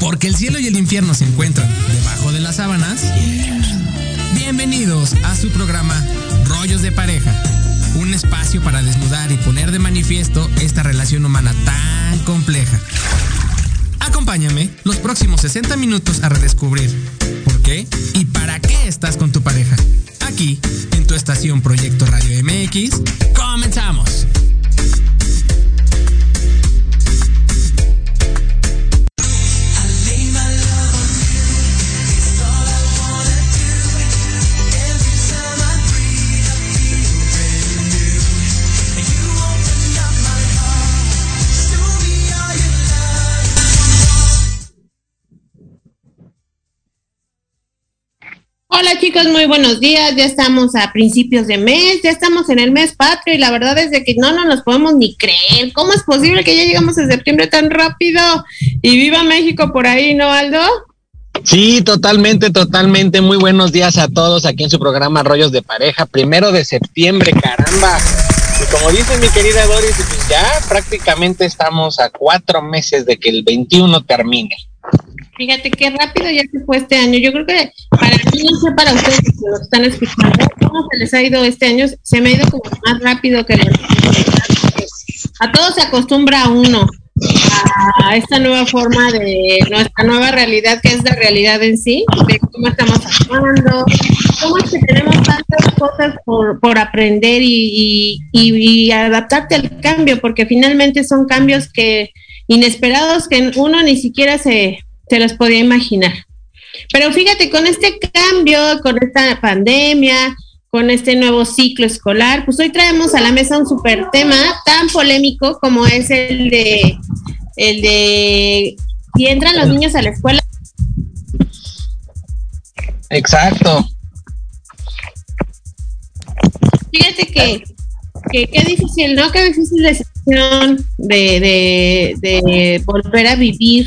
Porque el cielo y el infierno se encuentran debajo de las sábanas. Bienvenidos a su programa Rollos de Pareja. Un espacio para desnudar y poner de manifiesto esta relación humana tan compleja. Acompáñame los próximos 60 minutos a redescubrir por qué y para qué estás con tu pareja. Aquí, en tu estación Proyecto Radio MX, comenzamos. Hola chicos, muy buenos días. Ya estamos a principios de mes, ya estamos en el mes patrio y la verdad es de que no, no nos podemos ni creer. ¿Cómo es posible que ya llegamos a septiembre tan rápido? Y viva México por ahí, ¿no, Aldo? Sí, totalmente, totalmente. Muy buenos días a todos aquí en su programa Rollos de Pareja. Primero de septiembre, caramba. Y como dice mi querida Doris, pues ya prácticamente estamos a cuatro meses de que el 21 termine. Fíjate qué rápido ya se fue este año. Yo creo que para mí, no sé para ustedes que lo están escuchando, cómo se les ha ido este año. Se me ha ido como más rápido que A todos se acostumbra uno a esta nueva forma de nuestra nueva realidad, que es la realidad en sí, de cómo estamos actuando, cómo es que tenemos tantas cosas por, por aprender y, y, y adaptarte al cambio, porque finalmente son cambios que inesperados que uno ni siquiera se se los podía imaginar. Pero fíjate, con este cambio, con esta pandemia, con este nuevo ciclo escolar, pues hoy traemos a la mesa un super tema tan polémico como es el de el de si entran los niños a la escuela. Exacto. Fíjate que, que qué difícil, ¿no? Qué difícil decisión de, de, de volver a vivir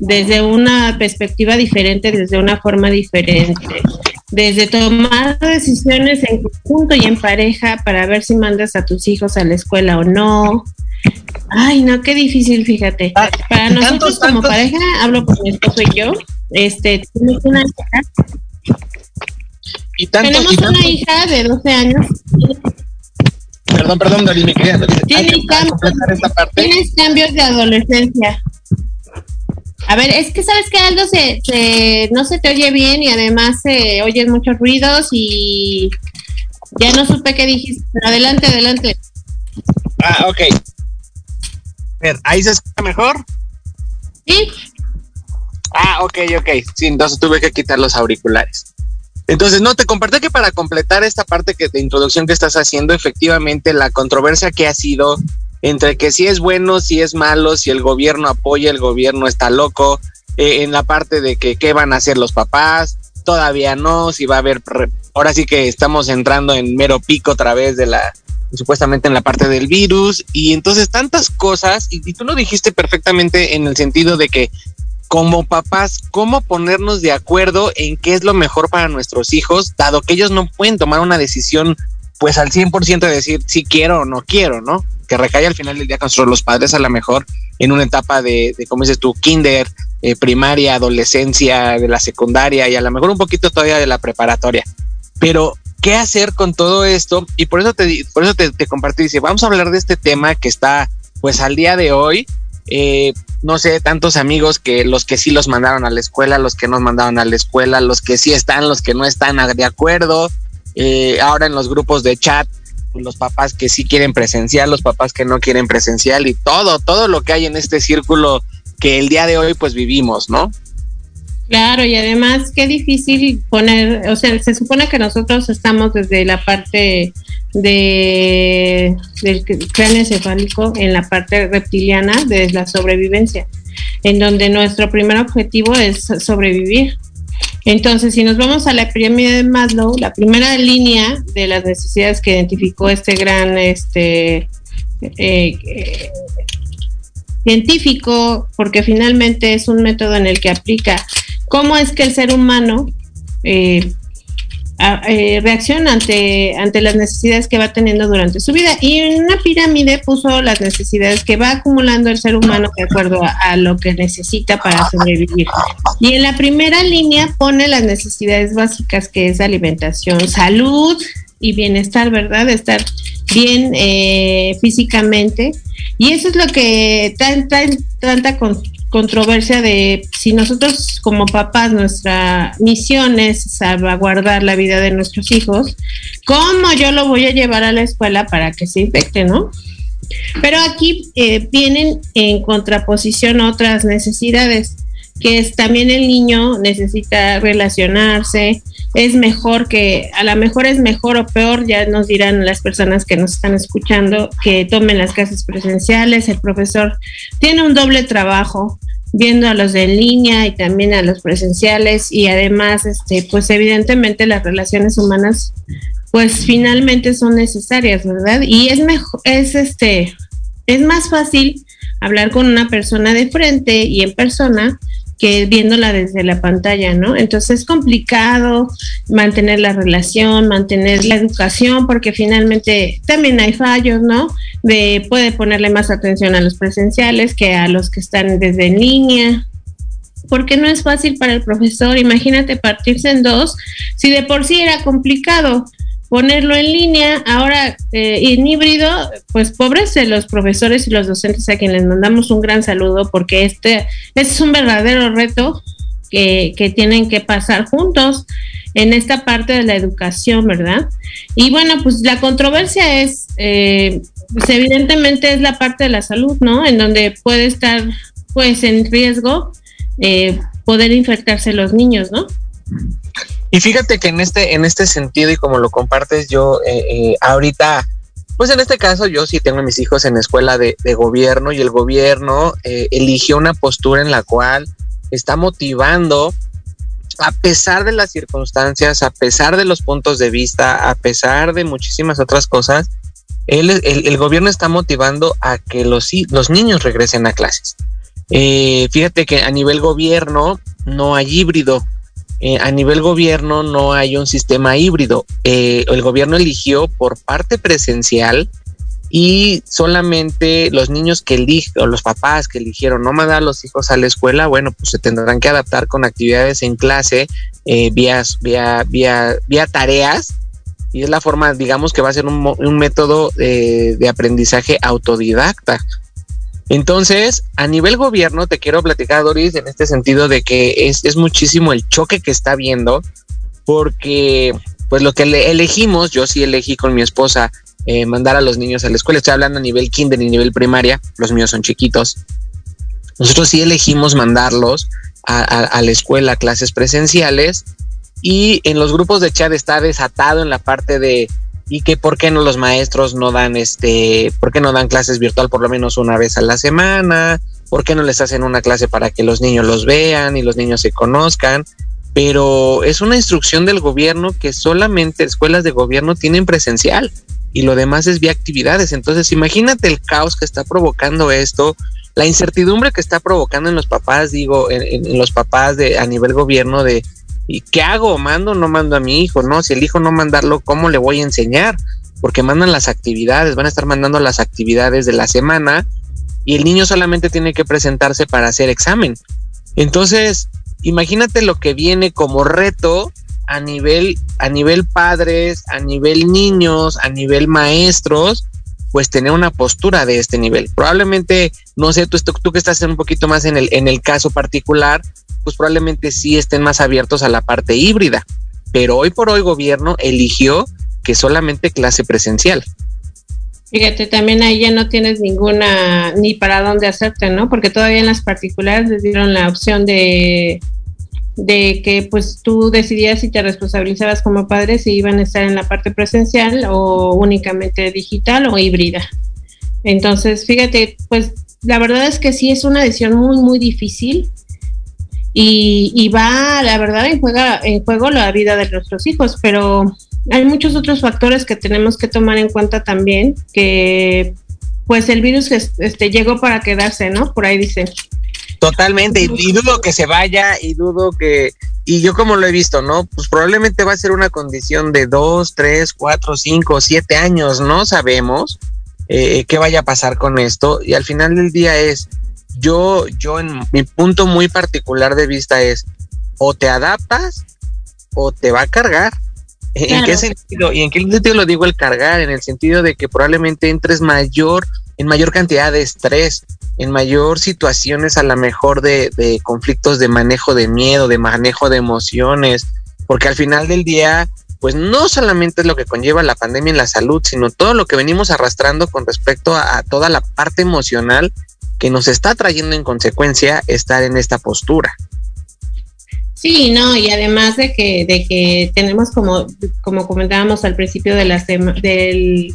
desde una perspectiva diferente, desde una forma diferente, desde tomar decisiones en conjunto y en pareja para ver si mandas a tus hijos a la escuela o no. Ay, no, qué difícil, fíjate. Ah, para nosotros como pareja, hablo con mi esposo y yo, este, una Y tanto, Tenemos una hija de 12 años. Perdón, perdón, Dali, mi querida. Tienes, tienes cambios de adolescencia. A ver, es que sabes que algo se, no se te oye bien y además se oyen muchos ruidos y ya no supe qué dijiste. adelante, adelante. Ah, ok. A ver, ¿ahí se escucha mejor? Sí. Ah, ok, ok. Sí, entonces tuve que quitar los auriculares. Entonces, no, te compartí que para completar esta parte que, de introducción que estás haciendo, efectivamente la controversia que ha sido entre que si es bueno, si es malo, si el gobierno apoya, el gobierno está loco, eh, en la parte de que qué van a hacer los papás, todavía no, si va a haber, ahora sí que estamos entrando en mero pico otra vez de la, supuestamente en la parte del virus, y entonces tantas cosas, y, y tú lo dijiste perfectamente en el sentido de que como papás, cómo ponernos de acuerdo en qué es lo mejor para nuestros hijos, dado que ellos no pueden tomar una decisión pues al 100% de decir si quiero o no quiero, ¿no? Que recae al final del día con los padres a lo mejor en una etapa de, de como dices tú, kinder, eh, primaria, adolescencia, de la secundaria y a lo mejor un poquito todavía de la preparatoria. Pero, ¿qué hacer con todo esto? Y por eso te, por eso te, te compartí, dice, vamos a hablar de este tema que está pues al día de hoy. Eh, no sé, tantos amigos que los que sí los mandaron a la escuela, los que no mandaron a la escuela, los que sí están, los que no están de acuerdo, eh, ahora en los grupos de chat, los papás que sí quieren presencial, los papás que no quieren presencial y todo, todo lo que hay en este círculo que el día de hoy pues vivimos, ¿no? Claro, y además qué difícil poner, o sea, se supone que nosotros estamos desde la parte de del cráneo encefálico en la parte reptiliana de la sobrevivencia, en donde nuestro primer objetivo es sobrevivir. Entonces, si nos vamos a la pirámide de Maslow, la primera línea de las necesidades que identificó este gran este, eh, eh, científico, porque finalmente es un método en el que aplica cómo es que el ser humano eh, eh, reacciona ante, ante las necesidades que va teniendo durante su vida. Y en una pirámide puso las necesidades que va acumulando el ser humano de acuerdo a, lo que necesita para sobrevivir. Y en la primera línea pone las necesidades básicas que es alimentación, salud y bienestar, ¿verdad? Estar bien eh, físicamente. Y eso es lo que tanta, tanta controversia de si nosotros como papás nuestra misión es salvaguardar la vida de nuestros hijos, ¿cómo yo lo voy a llevar a la escuela para que se infecte, no? Pero aquí eh, vienen en contraposición otras necesidades, que es también el niño necesita relacionarse, es mejor que, a lo mejor es mejor o peor, ya nos dirán las personas que nos están escuchando, que tomen las clases presenciales, el profesor tiene un doble trabajo, viendo a los de en línea y también a los presenciales y además, este, pues evidentemente las relaciones humanas, pues finalmente son necesarias, ¿verdad? Y es mejor, es este, es más fácil hablar con una persona de frente y en persona que viéndola desde la pantalla, ¿no? Entonces es complicado mantener la relación, mantener la educación, porque finalmente también hay fallos, ¿no? De puede ponerle más atención a los presenciales que a los que están desde en línea, porque no es fácil para el profesor, imagínate partirse en dos, si de por sí era complicado ponerlo en línea, ahora eh, en híbrido, pues pobres de los profesores y los docentes a quienes les mandamos un gran saludo porque este, este es un verdadero reto que, que, tienen que pasar juntos en esta parte de la educación, ¿verdad? Y bueno, pues la controversia es, eh, pues evidentemente es la parte de la salud, ¿no? En donde puede estar pues en riesgo eh, poder infectarse los niños, ¿no? Y fíjate que en este, en este sentido y como lo compartes yo eh, eh, ahorita, pues en este caso yo sí tengo a mis hijos en escuela de, gobierno y el gobierno eh, eligió una postura en la cual está motivando, a pesar de las circunstancias, a pesar de los puntos de vista, a pesar de muchísimas otras cosas, el, el, gobierno está motivando a que los, los niños regresen a clases. fíjate que a nivel gobierno no hay híbrido, eh, a nivel gobierno no hay un sistema híbrido. Eh, el gobierno eligió por parte presencial y solamente los niños que eligen o los papás que eligieron no mandar a los hijos a la escuela, bueno, pues se tendrán que adaptar con actividades en clase, eh, vía, vía, vía, tareas y es la forma, digamos que va a ser un, un método eh, de aprendizaje autodidacta. Entonces, a nivel gobierno, te quiero platicar, Doris, en este sentido de que es, muchísimo el choque que está viendo, porque pues lo que le elegimos, yo sí elegí con mi esposa eh, mandar a los niños a la escuela. Estoy hablando a nivel kinder y nivel primaria, los míos son chiquitos. Nosotros sí elegimos mandarlos a, la escuela a clases presenciales y en los grupos de chat está desatado en la parte de y que por qué no los maestros no dan este, por qué no dan clases virtual por lo menos una vez a la semana, por qué no les hacen una clase para que los niños los vean y los niños se conozcan, pero es una instrucción del gobierno que solamente escuelas de gobierno tienen presencial y lo demás es vía actividades. Entonces, imagínate el caos que está provocando esto, la incertidumbre que está provocando en los papás, digo, en, los papás de a nivel gobierno de ¿y qué hago? ¿Mando o no mando a mi hijo? No, si el hijo no mandarlo, ¿cómo le voy a enseñar? Porque mandan las actividades, van a estar mandando las actividades de la semana y el niño solamente tiene que presentarse para hacer examen. Entonces, imagínate lo que viene como reto a nivel, a nivel padres, a nivel niños, a nivel maestros, pues tener una postura de este nivel. Probablemente, no sé, tú, tú que estás un poquito más en el, en el caso particular, pues probablemente sí estén más abiertos a la parte híbrida. Pero hoy por hoy gobierno eligió que solamente clase presencial. Fíjate, también ahí ya no tienes ninguna, ni para dónde hacerte, ¿no? Porque todavía en las particulares les dieron la opción de de que pues tú decidías si te responsabilizabas como padre si iban a estar en la parte presencial o únicamente digital o híbrida. Entonces, fíjate, pues la verdad es que sí es una decisión muy, muy difícil y, y va, la verdad, en, juega, en juego la vida de nuestros hijos, pero hay muchos otros factores que tenemos que tomar en cuenta también, que pues el virus este, llegó para quedarse, ¿no? Por ahí dicen. Totalmente, y, dudo que se vaya, y dudo que, y yo como lo he visto, ¿no? Pues probablemente va a ser una condición de dos, tres, cuatro, cinco, siete años, no sabemos eh, qué vaya a pasar con esto, y al final del día es, yo, yo en mi punto muy particular de vista es, o te adaptas o te va a cargar. ¿En qué sentido? ¿Y en qué sentido lo digo el cargar? En el sentido de que probablemente entres mayor, en mayor cantidad de estrés, en mayor situaciones a lo mejor de, conflictos de manejo de miedo, de manejo de emociones, porque al final del día, pues no solamente es lo que conlleva la pandemia en la salud, sino todo lo que venimos arrastrando con respecto a, toda la parte emocional que nos está trayendo en consecuencia estar en esta postura. Sí, no, y además de que, de que tenemos como, como comentábamos al principio del,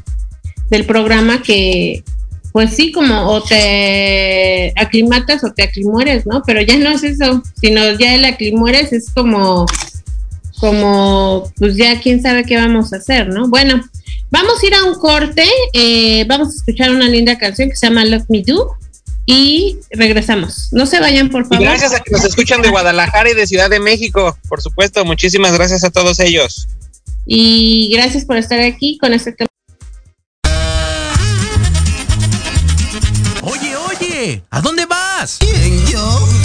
del programa, que pues sí, como o te aclimatas o te aclimueres, ¿no? Pero ya no es eso, sino ya el aclimueres es como, como, pues ya quién sabe qué vamos a hacer, ¿no? Bueno, vamos a ir a un corte, eh, vamos a escuchar una linda canción que se llama Love Me Do y regresamos. No se vayan, por favor. gracias a que nos escuchan de Guadalajara y de Ciudad de México, por supuesto, muchísimas gracias a todos ellos. Y gracias por estar aquí con este tema. ¿A dónde vas? ¿Quién, yo?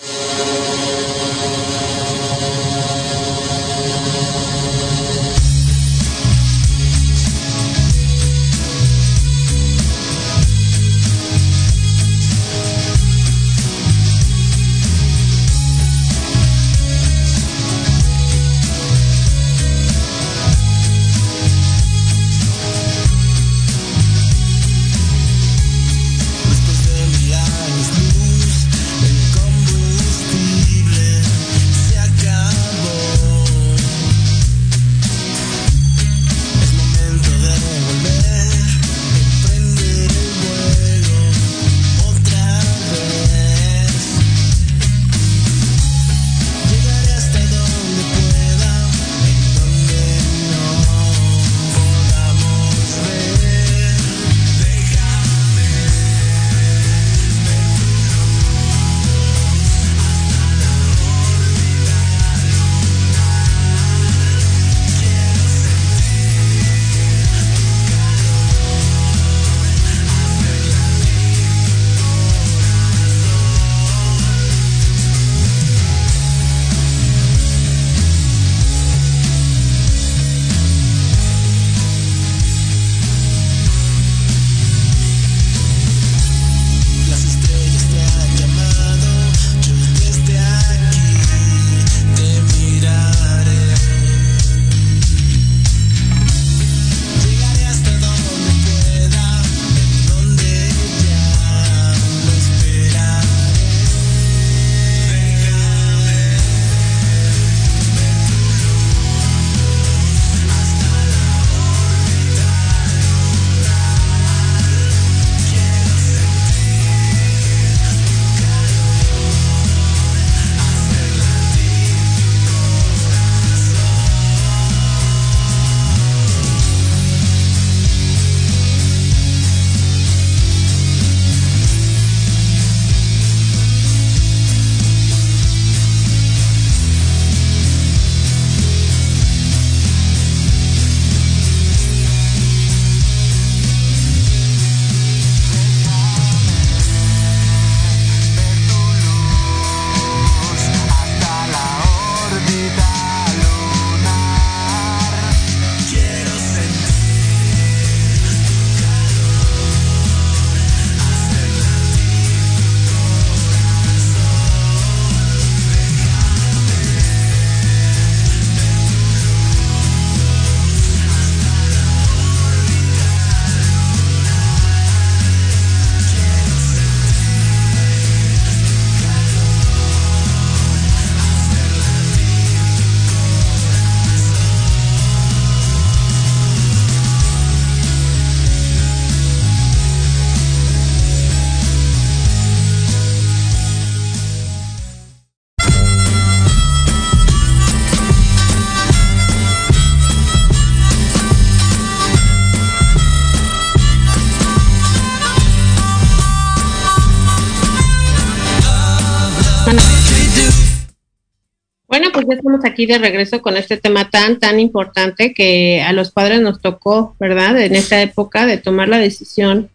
Pues ya estamos aquí de regreso con este tema tan, tan importante que a los padres nos tocó, ¿verdad? En esta época de tomar la decisión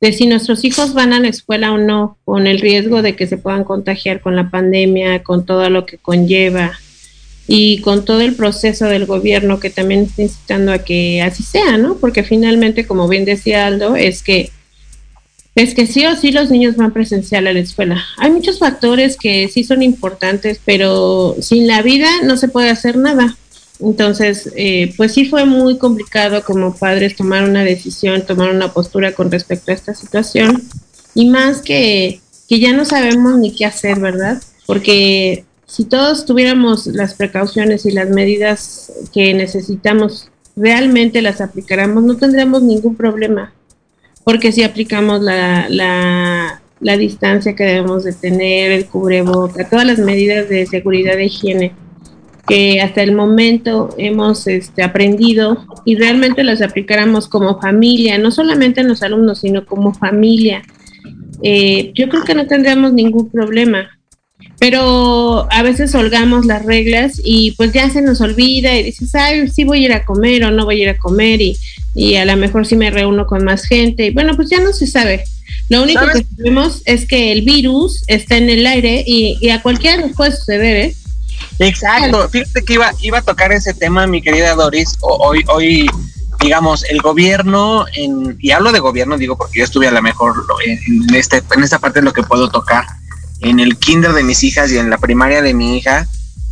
de si nuestros hijos van a la escuela o no, con el riesgo de que se puedan contagiar con la pandemia, con todo lo que conlleva y con todo el proceso del gobierno que también está incitando a que así sea, ¿no? Porque finalmente, como bien decía Aldo, es que es que sí o sí los niños van presencial a la escuela. Hay muchos factores que sí son importantes, pero sin la vida no se puede hacer nada. Entonces, eh, pues sí fue muy complicado como padres tomar una decisión, tomar una postura con respecto a esta situación. Y más que, que ya no sabemos ni qué hacer, ¿verdad? Porque si todos tuviéramos las precauciones y las medidas que necesitamos, realmente las aplicáramos, no tendríamos ningún problema porque si aplicamos la, la, distancia que debemos de tener, el cubreboca, todas las medidas de seguridad de higiene que hasta el momento hemos este, aprendido y realmente las aplicáramos como familia, no solamente en los alumnos, sino como familia, eh, yo creo que no tendríamos ningún problema. Pero a veces holgamos las reglas y pues ya se nos olvida y dices, ay, sí voy a ir a comer o no voy a ir a comer y y a lo mejor si me reúno con más gente. Bueno, pues ya no se sabe. Lo único que sabemos es que el virus está en el aire y, a cualquiera nos puede suceder, ¿eh? Exacto. Fíjate que iba, iba a tocar ese tema, mi querida Doris. Hoy, hoy digamos, el gobierno, en, y hablo de gobierno, digo, porque yo estuve a lo mejor en, este, en esta parte de lo que puedo tocar, en el kinder de mis hijas y en la primaria de mi hija,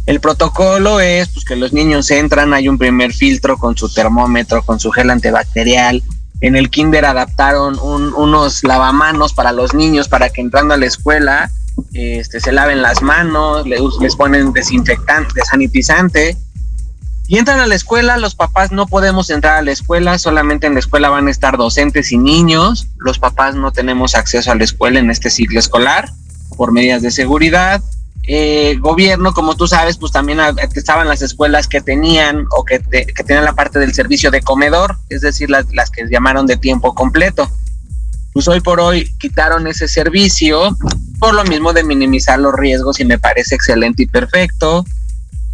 el protocolo es pues, que los niños entran, hay un primer filtro con su termómetro, con su gel antibacterial. En el kinder adaptaron unos lavamanos para los niños para que entrando a la escuela este, se laven las manos, les, ponen desinfectante, desanitizante. Y entran a la escuela, los papás no podemos entrar a la escuela, solamente en la escuela van a estar docentes y niños. Los papás no tenemos acceso a la escuela en este ciclo escolar por medidas de seguridad eh, gobierno, como tú sabes, pues también estaban las escuelas que tenían o que, que tenían la parte del servicio de comedor, es decir, las, las que llamaron de tiempo completo. Pues hoy por hoy quitaron ese servicio por lo mismo de minimizar los riesgos y me parece excelente y perfecto.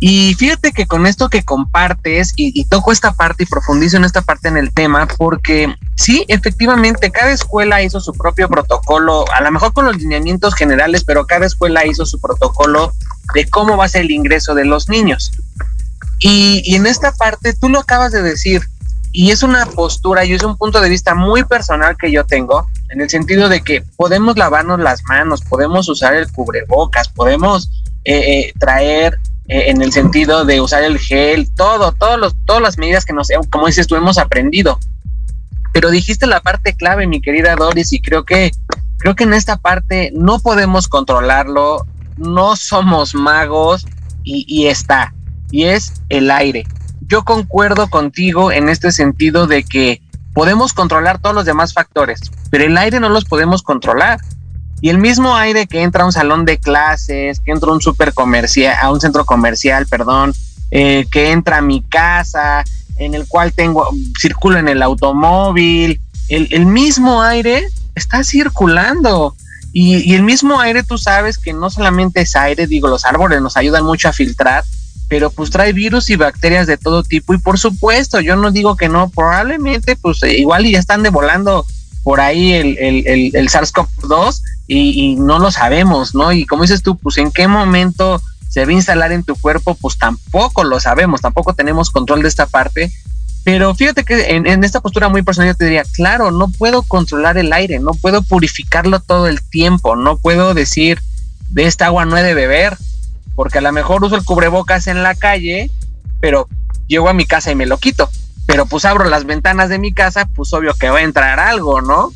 Y fíjate que con esto que compartes y, toco esta parte y profundizo en esta parte en el tema, porque sí, efectivamente, cada escuela hizo su propio protocolo, a lo mejor con los lineamientos generales, pero cada escuela hizo su protocolo de cómo va a ser el ingreso de los niños. Y, y en esta parte, tú lo acabas de decir, y es una postura y es un punto de vista muy personal que yo tengo, en el sentido de que podemos lavarnos las manos, podemos usar el cubrebocas, podemos eh, eh, traer en el sentido de usar el gel, todo, todos los, todas las medidas que nos, como dices tú, hemos aprendido. Pero dijiste la parte clave, mi querida Doris, y creo que, creo que en esta parte no podemos controlarlo, no somos magos y, y está, y es el aire. Yo concuerdo contigo en este sentido de que podemos controlar todos los demás factores, pero el aire no los podemos controlar. Y el mismo aire que entra a un salón de clases, que entra a un super comercial, a un centro comercial, perdón, eh, que entra a mi casa, en el cual tengo, circulo en el automóvil, el, mismo aire está circulando. Y, y, el mismo aire, tú sabes que no solamente es aire, digo, los árboles nos ayudan mucho a filtrar, pero pues trae virus y bacterias de todo tipo. Y por supuesto, yo no digo que no, probablemente, pues igual ya están devolando por ahí el, el, el, SARS-CoV-2 y, no lo sabemos, ¿no? Y como dices tú, pues en qué momento se va a instalar en tu cuerpo, pues tampoco lo sabemos, tampoco tenemos control de esta parte. Pero fíjate que en, en, esta postura muy personal yo te diría, claro, no puedo controlar el aire, no puedo purificarlo todo el tiempo, no puedo decir de esta agua no he de beber, porque a lo mejor uso el cubrebocas en la calle, pero llego a mi casa y me lo quito pero pues abro las ventanas de mi casa, pues obvio que va a entrar algo, ¿no?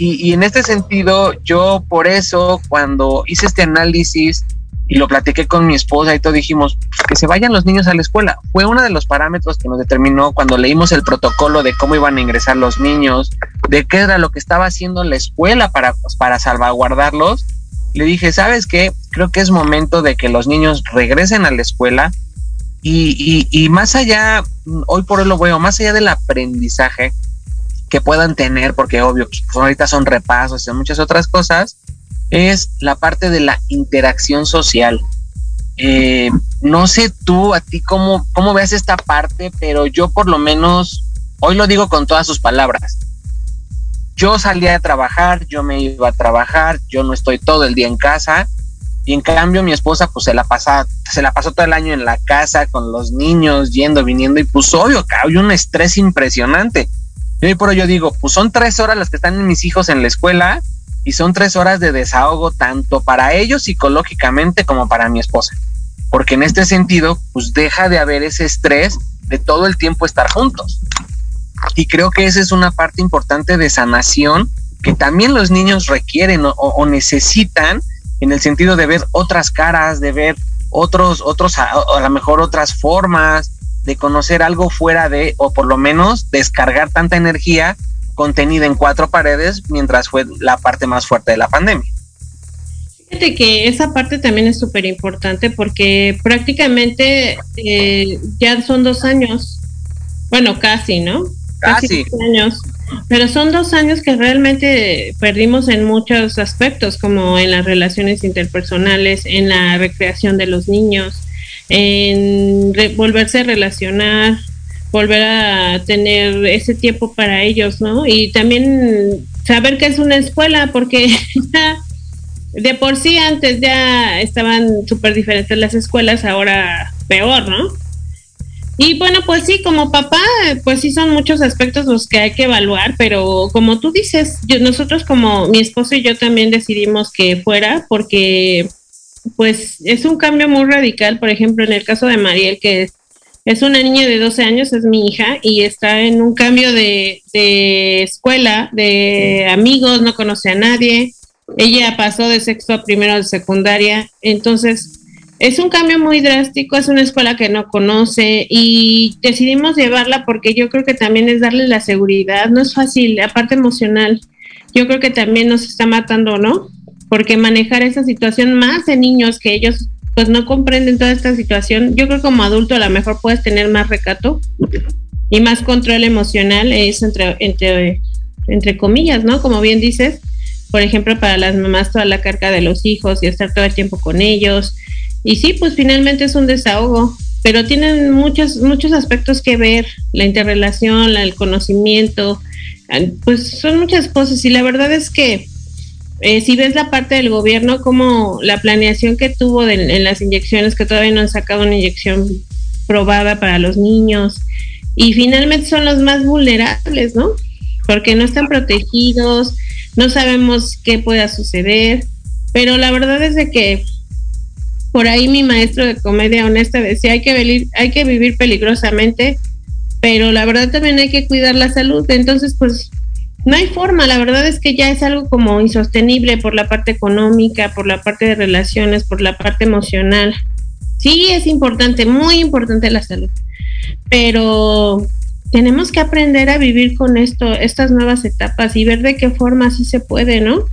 Y, en este sentido, yo por eso cuando hice este análisis y lo platiqué con mi esposa y todo, dijimos pues, que se vayan los niños a la escuela. Fue uno de los parámetros que nos determinó cuando leímos el protocolo de cómo iban a ingresar los niños, de qué era lo que estaba haciendo la escuela para, pues, para salvaguardarlos. Le dije, ¿sabes qué? Creo que es momento de que los niños regresen a la escuela y, y, más allá, hoy por hoy lo veo, más allá del aprendizaje que puedan tener, porque obvio, pues, ahorita son repasos y muchas otras cosas, es la parte de la interacción social. Eh, no sé tú, a ti cómo, cómo veas esta parte, pero yo por lo menos, hoy lo digo con todas sus palabras. Yo salía a trabajar, yo me iba a trabajar, yo no estoy todo el día en casa, y en cambio mi esposa pues se la pasa, se la pasó todo el año en la casa con los niños, yendo, viniendo, y pues obvio hay un estrés impresionante. Y hoy por yo digo, pues son tres horas las que están mis hijos en la escuela, y son tres horas de desahogo tanto para ellos psicológicamente como para mi esposa porque en este sentido, pues deja de haber ese estrés de todo el tiempo estar juntos. Y creo que esa es una parte importante de sanación que también los niños requieren o, necesitan en el sentido de ver otras caras, de ver otros, otros, a, a lo mejor otras formas, de conocer algo fuera de, o por lo menos descargar tanta energía contenida en cuatro paredes mientras fue la parte más fuerte de la pandemia. Fíjate que esa parte también es súper importante porque prácticamente eh, ya son dos años, bueno, casi, ¿no? Casi. años. Pero son dos años que realmente perdimos en muchos aspectos, como en las relaciones interpersonales, en la recreación de los niños, en volverse a relacionar, volver a tener ese tiempo para ellos, ¿no? Y también saber que es una escuela, porque de por sí antes ya estaban súper diferentes las escuelas, ahora peor, ¿no? Y bueno, pues sí, como papá, pues sí son muchos aspectos los que hay que evaluar, pero como tú dices, nosotros como mi esposo y yo también decidimos que fuera porque pues es un cambio muy radical, por ejemplo, en el caso de Mariel, que es, una niña de 12 años, es mi hija, y está en un cambio de, de escuela, de amigos, no conoce a nadie, ella pasó de sexto a primero de secundaria, entonces es un cambio muy drástico, es una escuela que no conoce y decidimos llevarla porque yo creo que también es darle la seguridad, no es fácil, aparte emocional, yo creo que también nos está matando, ¿no? Porque manejar esa situación más de niños que ellos pues no comprenden toda esta situación, yo creo que como adulto a lo mejor puedes tener más recato y más control emocional, es entre, entre, entre comillas, ¿no? Como bien dices, por ejemplo, para las mamás toda la carga de los hijos y estar todo el tiempo con ellos. Y sí, pues finalmente es un desahogo, pero tienen muchos, muchos aspectos que ver, la interrelación, el conocimiento, pues son muchas cosas y la verdad es que eh, si ves la parte del gobierno, como la planeación que tuvo en las inyecciones, que todavía no han sacado una inyección probada para los niños, y finalmente son los más vulnerables, ¿no? Porque no están protegidos, no sabemos qué pueda suceder, pero la verdad es de que por ahí mi maestro de comedia honesta decía, hay que hay que vivir peligrosamente, pero la verdad también hay que cuidar la salud, entonces pues no hay forma, la verdad es que ya es algo como insostenible por la parte económica, por la parte de relaciones, por la parte emocional. Sí, es importante, muy importante la salud, pero tenemos que aprender a vivir con esto, estas nuevas etapas y ver de qué forma sí se puede, ¿no?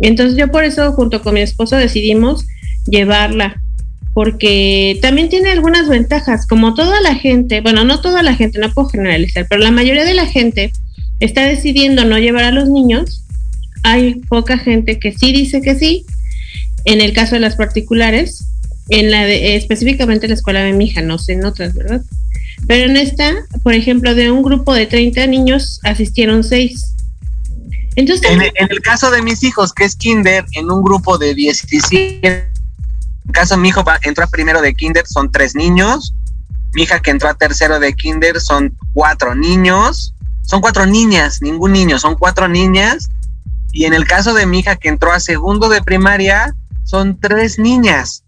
Entonces yo por eso junto con mi esposo decidimos llevarla, porque también tiene algunas ventajas, como toda la gente, bueno, no toda la gente, no puedo generalizar, pero la mayoría de la gente está decidiendo no llevar a los niños, hay poca gente que sí dice que sí, en el caso de las particulares, en la de, específicamente en la escuela de mi hija, no sé en otras, ¿verdad? Pero en esta, por ejemplo, de un grupo de 30 niños asistieron 6. Entonces, en, el, caso de mis hijos, que es kinder, en un grupo de 17, en el caso de mi hijo entró a primero de kinder, son 3 niños. Mi hija que entró a tercero de kinder son 4 niños. Son 4 niñas, ningún niño, son 4 niñas. Y en el caso de mi hija que entró a segundo de primaria, son 3 niñas.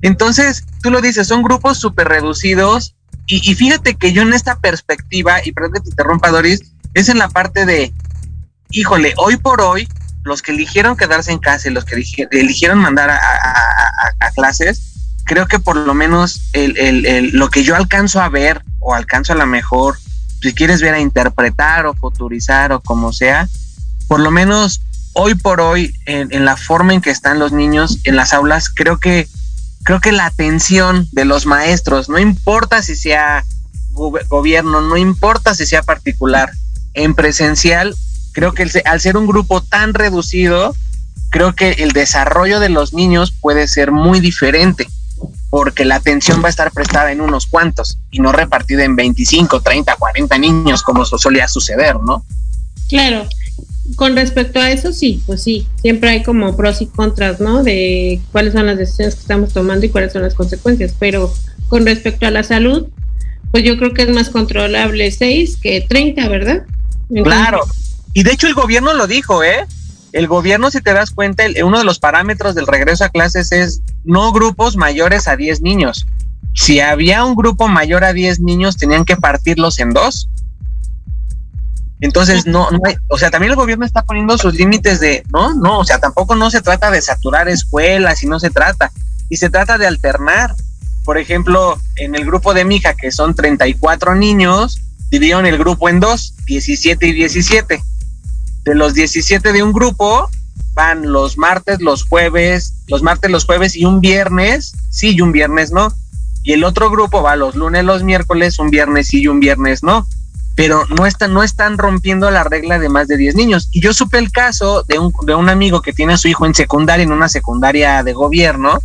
Entonces, tú lo dices, son grupos súper reducidos y, fíjate que yo en esta perspectiva, y perdón que te interrumpa Doris, es en la parte de, híjole, hoy por hoy, los que eligieron quedarse en casa y los que eligieron mandar a, clases, creo que por lo menos el, lo que yo alcanzo a ver o alcanzo a la mejor, si quieres ver a interpretar o futurizar o como sea, por lo menos hoy por hoy, en, la forma en que están los niños en las aulas, creo que creo que la atención de los maestros, no importa si sea gobierno, no importa si sea particular, en presencial, creo que al ser un grupo tan reducido, creo que el desarrollo de los niños puede ser muy diferente. Porque la atención va a estar prestada en unos cuantos y no repartida en 25, 30, 40 niños como solía suceder, ¿no? Claro, con respecto a eso sí, pues sí, siempre hay como pros y contras, ¿no? De cuáles son las decisiones que estamos tomando y cuáles son las consecuencias, pero con respecto a la salud, pues yo creo que es más controlable 6 que 30, ¿verdad? claro, y de hecho el gobierno lo dijo, ¿eh? El gobierno, si te das cuenta, uno de los parámetros del regreso a clases es no grupos mayores a 10 niños. Si había un grupo mayor a 10 niños, tenían que partirlos en dos. Entonces, no, hay, o sea, también el gobierno está poniendo sus límites de, no, no, o sea, tampoco no se trata de saturar escuelas y no se trata, y se trata de alternar. Por ejemplo, en el grupo de mi hija, que son 34 niños, dividieron el grupo en dos, 17 y 17 de los 17 de un grupo van los martes, los jueves, los martes, los jueves y un viernes, sí y un viernes no. Y el otro grupo va los lunes, los miércoles, un viernes sí y un viernes no. Pero no están, no están rompiendo la regla de más de 10 niños. Y yo supe el caso de un, de un amigo que tiene a su hijo en secundaria, en una secundaria de gobierno,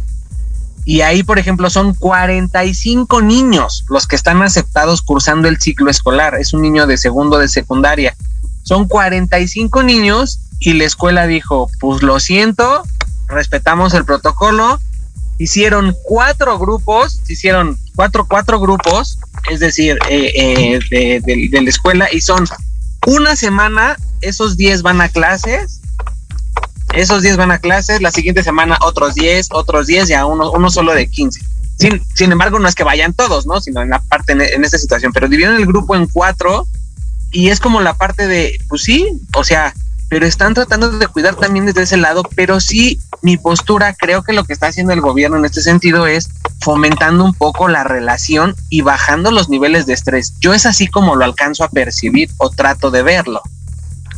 y ahí, por ejemplo, son 45 niños los que están aceptados cursando el ciclo escolar. Es un niño de segundo de secundaria. Son 45 niños y la escuela dijo, pues lo siento, respetamos el protocolo. Hicieron cuatro grupos, hicieron cuatro, cuatro grupos, es decir, eh, eh, de, la escuela, y son una semana, esos 10 van a clases, esos 10 van a clases, la siguiente semana otros 10, otros 10 y a uno, uno solo de 15. Sin, sin embargo, no es que vayan todos, ¿no? Sino en la parte, en, en esta situación, pero dividieron el grupo en cuatro y es como la parte de, pues sí, o sea, pero están tratando de cuidar también desde ese lado, pero sí, mi postura, creo que lo que está haciendo el gobierno en este sentido es fomentando un poco la relación y bajando los niveles de estrés. Yo es así como lo alcanzo a percibir o trato de verlo.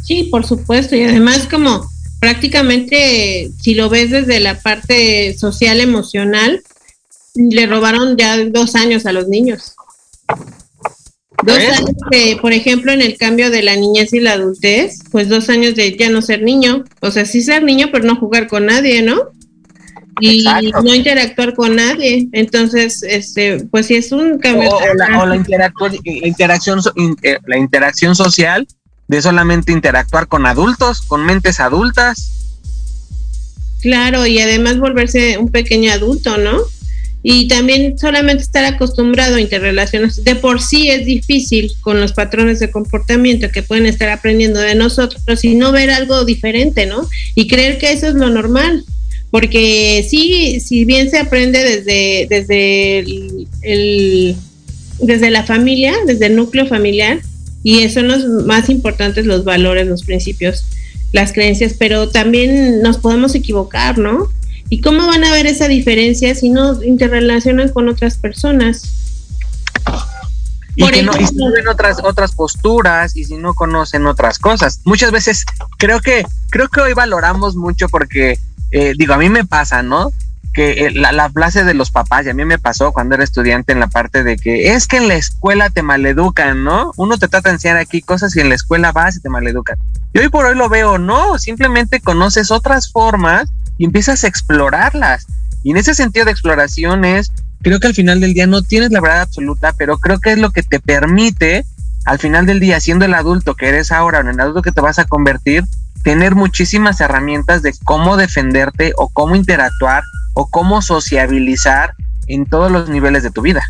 Sí, por supuesto, y además como prácticamente, si lo ves desde la parte social emocional, le robaron ya dos años a los niños. Dos años de, por ejemplo, en el cambio de la niñez y la adultez, pues dos años de ya no ser niño, o sea, sí ser niño, pero no jugar con nadie, ¿no? Y no interactuar con nadie. Entonces, este, pues sí es un cambio. O, la, interacción, eh, la interacción social de solamente interactuar con adultos, con mentes adultas. Claro, y además volverse un pequeño adulto, ¿no? Y también solamente estar acostumbrado a interrelaciones de por sí es difícil con los patrones de comportamiento que pueden estar aprendiendo de nosotros y no ver algo diferente, ¿no? Y creer que eso es lo normal, porque sí, si bien se aprende desde desde el, desde la familia, desde el núcleo familiar y son los más importantes los valores, los principios, las creencias, pero también nos podemos equivocar, ¿no? ¿Y cómo van a ver esa diferencia si no interrelacionan con otras personas? Y, que no, y si no ven otras otras posturas y si no conocen otras cosas. Muchas veces creo que creo que hoy valoramos mucho porque eh, digo a mí me pasa, ¿no? Que eh, la, la frase de los papás y a mí me pasó cuando era estudiante en la parte de que es que en la escuela te maleducan, ¿no? Uno te trata de enseñar aquí cosas y en la escuela vas y te maleducan. Y hoy por hoy lo veo, no, simplemente conoces otras formas y empiezas a explorarlas. Y en ese sentido de exploraciones, creo que al final del día no tienes la verdad absoluta, pero creo que es lo que te permite, al final del día, siendo el adulto que eres ahora o el adulto que te vas a convertir, tener muchísimas herramientas de cómo defenderte o cómo interactuar o cómo sociabilizar en todos los niveles de tu vida.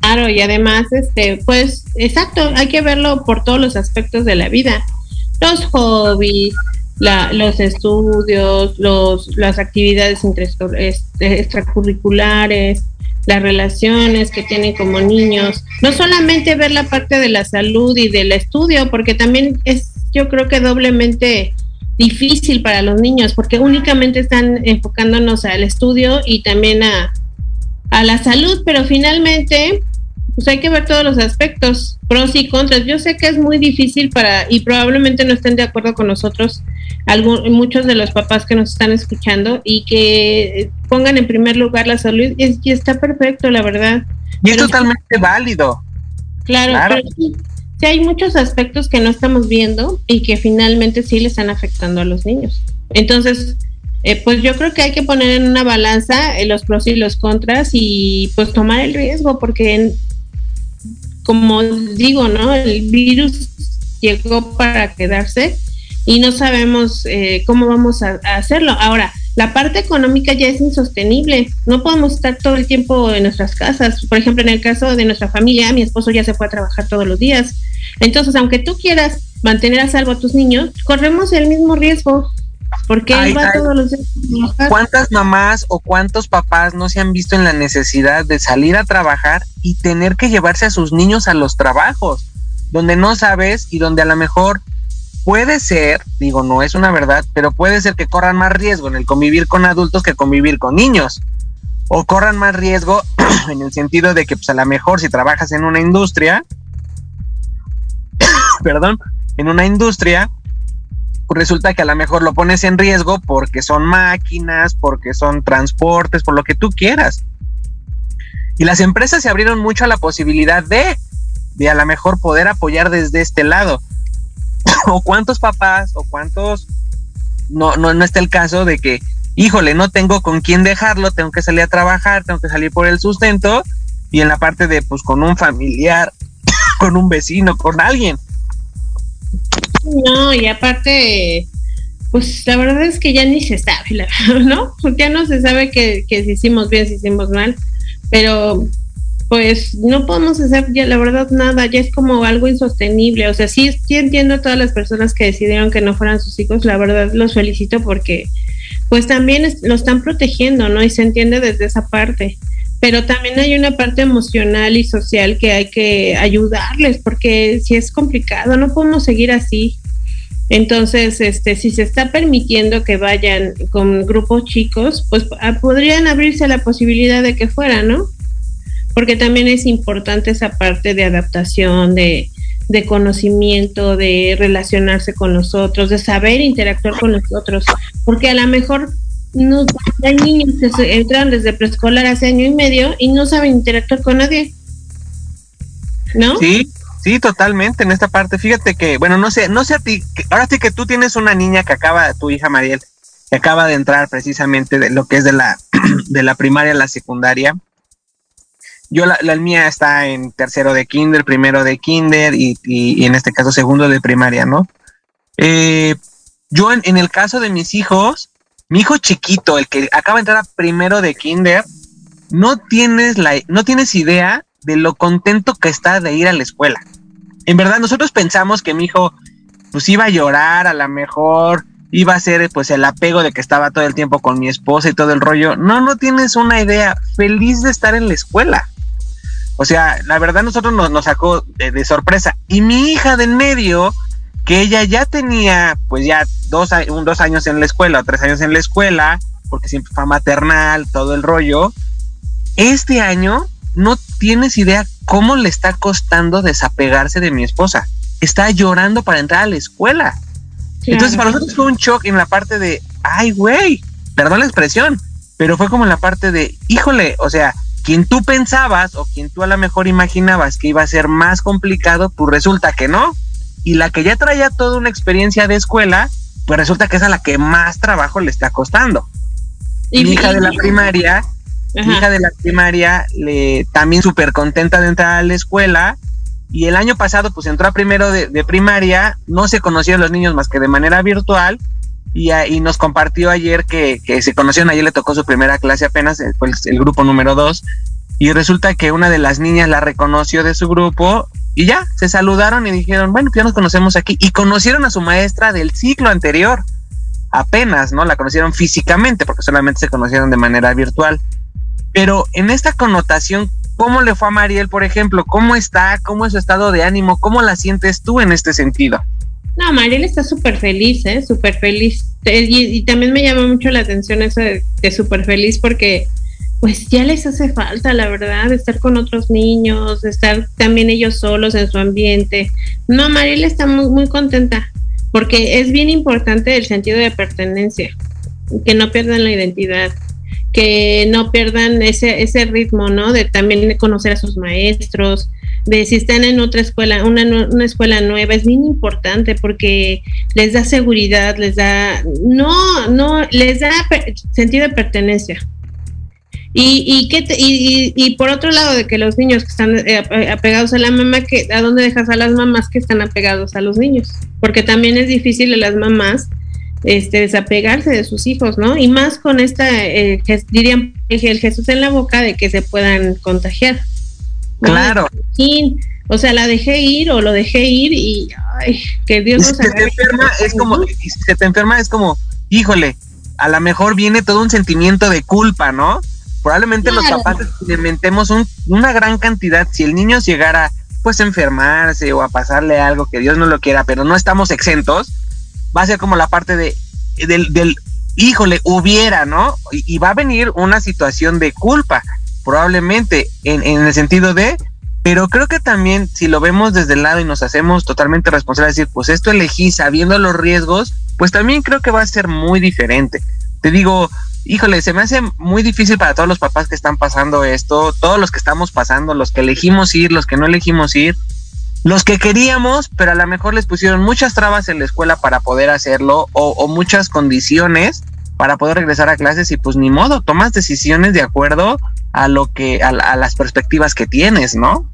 Claro, y además, este, pues, exacto, hay que verlo por todos los aspectos de la vida. Los hobbies, los estudios, los, las actividades extracurriculares, las relaciones que tienen como niños, no solamente ver la parte de la salud y del estudio, porque también es yo creo que doblemente difícil para los niños, porque únicamente están enfocándonos al estudio y también a, a la salud, pero finalmente pues hay que ver todos los aspectos, pros y contras. Yo sé que es muy difícil para, y probablemente no estén de acuerdo con nosotros, muchos de los papás que nos están escuchando, y que pongan en primer lugar la salud, y, está perfecto, la verdad. Y es totalmente válido. Claro, pero sí, hay muchos aspectos que no estamos viendo y que finalmente sí le están afectando a los niños. Entonces, eh, pues yo creo que hay que poner en una balanza eh, los pros y los contras y pues tomar el riesgo, porque como digo, ¿no? El virus llegó para quedarse y no sabemos eh, cómo vamos a, hacerlo. Ahora, la parte económica ya es insostenible. No podemos estar todo el tiempo en nuestras casas. Por ejemplo, en el caso de nuestra familia, mi esposo ya se fue a trabajar todos los días. Entonces, aunque tú quieras mantener a salvo a tus niños, corremos el mismo riesgo. Porque él va todos los días. ¿Cuántas mamás o cuántos papás no se han visto en la necesidad de salir a trabajar y tener que llevarse a sus niños a los trabajos? Donde no sabes y donde a lo mejor puede ser, digo, no es una verdad, pero puede ser que corran más riesgo en el convivir con adultos que convivir con niños. O corran más riesgo en el sentido de que, pues a lo mejor si trabajas en una industria, perdón, en una industria, pues resulta que a lo mejor lo pones en riesgo porque son máquinas, porque son transportes, por lo que tú quieras. Y las empresas se abrieron mucho a la posibilidad de, de a lo mejor poder apoyar desde este lado. o cuántos papás o cuántos no, no, no está el caso de que, híjole, no tengo con quién dejarlo, tengo que salir a trabajar, tengo que salir por el sustento, y en la parte de, pues, con un familiar, con un vecino, con alguien. No, y aparte, pues la verdad es que ya ni se sabe, ¿no? Ya no se sabe que, que si hicimos bien, si hicimos mal, pero pues no podemos hacer ya la verdad nada, ya es como algo insostenible. O sea, sí, sí entiendo a todas las personas que decidieron que no fueran sus hijos, la verdad los felicito porque pues también lo están protegiendo, ¿no? Y se entiende desde esa parte. Pero también hay una parte emocional y social que hay que ayudarles porque si es complicado, no podemos seguir así. Entonces, este, si se está permitiendo que vayan con grupos chicos, pues ah, podrían abrirse la posibilidad de que fuera, ¿no? porque también es importante esa parte de adaptación, de, conocimiento, de relacionarse con nosotros, de saber interactuar con nosotros, porque a lo mejor no, hay niños que entran desde preescolar hace año y medio y no saben interactuar con nadie. ¿No? Sí, sí, totalmente en esta parte. Fíjate que, bueno, no sé, no sé a ti, ahora sí que tú tienes una niña que acaba, tu hija Mariel, que acaba de entrar precisamente de lo que es de la, de la primaria a la secundaria. Yo, la, mía está en tercero de kinder, primero de kinder y, en este caso segundo de primaria, ¿no? Eh, yo en, el caso de mis hijos, mi hijo chiquito, el que acaba de entrar primero de kinder, no tienes, la, no tienes idea de lo contento que está de ir a la escuela. En verdad, nosotros pensamos que mi hijo pues iba a llorar, a lo mejor iba a ser pues el apego de que estaba todo el tiempo con mi esposa y todo el rollo. No, no tienes una idea, feliz de estar en la escuela. O sea, la verdad nosotros nos, nos sacó de, sorpresa. Y mi hija de en medio, que ella ya tenía pues ya dos, un, dos años en la escuela o tres años en la escuela, porque siempre fue maternal, todo el rollo, este año no tienes idea cómo le está costando desapegarse de mi esposa. Está llorando para entrar a la escuela. Entonces para nosotros fue un shock en la parte de, ay güey, perdón la expresión, pero fue como en la parte de, híjole, o sea, quien tú pensabas o quien tú a lo mejor imaginabas que iba a ser más complicado, pues resulta que no. Y la que ya traía toda una experiencia de escuela, pues resulta que es a la que más trabajo le está costando. ¿Y mi hija de la primaria, mi hija de la primaria, le, también súper contenta de entrar a la escuela. Y el año pasado, pues entró a primero de, de primaria, no se conocían los niños más que de manera virtual, y, nos compartió ayer que, se conocieron, ayer le tocó su primera clase apenas, eh, fue el, grupo número dos, y resulta que una de las niñas la reconoció de su grupo y ya, se saludaron y dijeron, bueno, ya nos conocemos aquí, y conocieron a su maestra del ciclo anterior, apenas, ¿no? La conocieron físicamente, porque solamente se conocieron de manera virtual. Pero en esta connotación, ¿cómo le fue a Mariel, por ejemplo? ¿Cómo está? ¿Cómo es su estado de ánimo? ¿Cómo la sientes tú en este sentido? No, Mariel está súper feliz, ¿eh? Súper feliz. Y, también me llama mucho la atención eso de, súper feliz porque pues ya les hace falta, la verdad, estar con otros niños, estar también ellos solos en su ambiente. No, Mariel está muy, muy contenta porque es bien importante el sentido de pertenencia, que no pierdan la identidad, que no pierdan ese, ese ritmo, ¿no? De también conocer a sus maestros, de si están en otra escuela, una, una escuela nueva, es bien importante porque les da seguridad, les da, no, no, les da sentido de pertenencia. Y, y, que y, y, por otro lado, de que los niños que están eh, apegados a la mamá, que, ¿a dónde dejas a las mamás que están apegados a los niños? Porque también es difícil a las mamás este, desapegarse de sus hijos, ¿no? Y más con esta, eh, dirían, el Jesús en la boca de que se puedan contagiar. Claro. O sea, la dejé ir o lo dejé ir y ay, que Dios nos si te enferma es como, si se te enferma es como, híjole, a lo mejor viene todo un sentimiento de culpa, ¿no? Probablemente los papás experimentemos un, una gran cantidad. Si el niño llegara pues a enfermarse o a pasarle algo que Dios no lo quiera, pero no estamos exentos, va a ser como la parte de del, del híjole, hubiera, ¿no? Y, va a venir una situación de culpa, probablemente, en, en, el sentido de, pero creo que también si lo vemos desde el lado y nos hacemos totalmente responsables, decir, pues esto elegí sabiendo los riesgos, pues también creo que va a ser muy diferente. Te digo, híjole, se me hace muy difícil para todos los papás que están pasando esto, todos los que estamos pasando, los que elegimos ir, los que no elegimos ir, los que queríamos, pero a lo mejor les pusieron muchas trabas en la escuela para poder hacerlo o, o muchas condiciones para poder regresar a clases y pues ni modo, tomas decisiones de acuerdo a lo que, a, a las perspectivas que tienes, ¿no?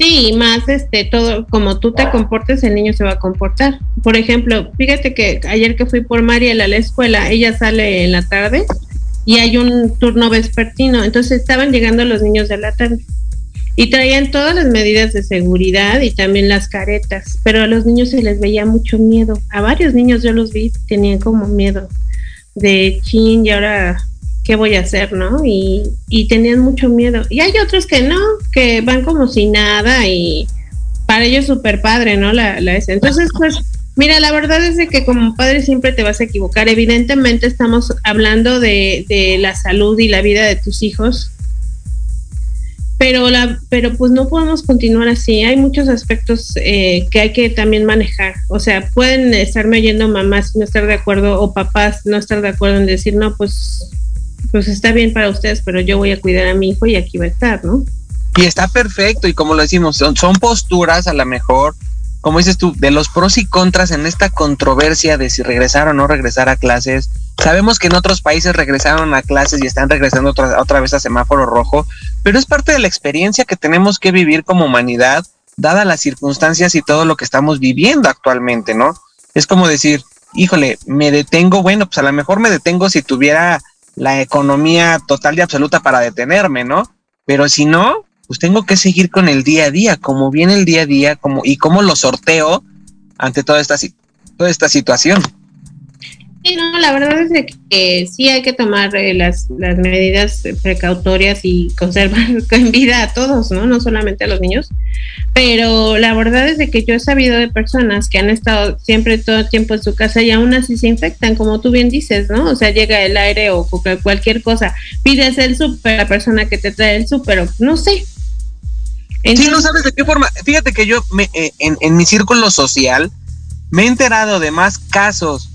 Sí, más este todo como tú te comportes, el niño se va a comportar. Por ejemplo, fíjate que ayer que fui por Mariela a la escuela, ella sale en la tarde y hay un turno vespertino, entonces estaban llegando los niños de la tarde y traían todas las medidas de seguridad y también las caretas, pero a los niños se les veía mucho miedo. A varios niños yo los vi, tenían como miedo de chin y ahora qué voy a hacer, ¿no? Y, y tenían mucho miedo. Y hay otros que no, que van como sin nada y para ellos súper padre, ¿no? La, la Entonces, pues, mira, la verdad es de que como padre siempre te vas a equivocar. Evidentemente estamos hablando de, de la salud y la vida de tus hijos, pero la pero pues no podemos continuar así hay muchos aspectos eh, que hay que también manejar o sea pueden estarme oyendo mamás no estar de acuerdo o papás no estar de acuerdo en decir no pues pues está bien para ustedes, pero yo voy a cuidar a mi hijo y aquí va a estar, ¿no? Y está perfecto, y como lo decimos, son, son posturas a lo mejor, como dices tú, de los pros y contras en esta controversia de si regresar o no regresar a clases. Sabemos que en otros países regresaron a clases y están regresando otra, otra vez a semáforo rojo, pero es parte de la experiencia que tenemos que vivir como humanidad, dadas las circunstancias y todo lo que estamos viviendo actualmente, ¿no? Es como decir, híjole, me detengo, bueno, pues a lo mejor me detengo si tuviera la economía total y absoluta para detenerme, ¿no? Pero si no, pues tengo que seguir con el día a día, como viene el día a día, como y cómo lo sorteo ante toda esta toda esta situación. Sí, no, la verdad es que sí hay que tomar eh, las, las medidas precautorias y conservar en vida a todos, ¿no? No solamente a los niños. Pero la verdad es de que yo he sabido de personas que han estado siempre todo el tiempo en su casa y aún así se infectan, como tú bien dices, ¿no? O sea, llega el aire o cualquier cosa. Pides el súper, la persona que te trae el súper, no sé. sí, no sabes de qué forma. Fíjate que yo me, eh, en, en mi círculo social me he enterado de más casos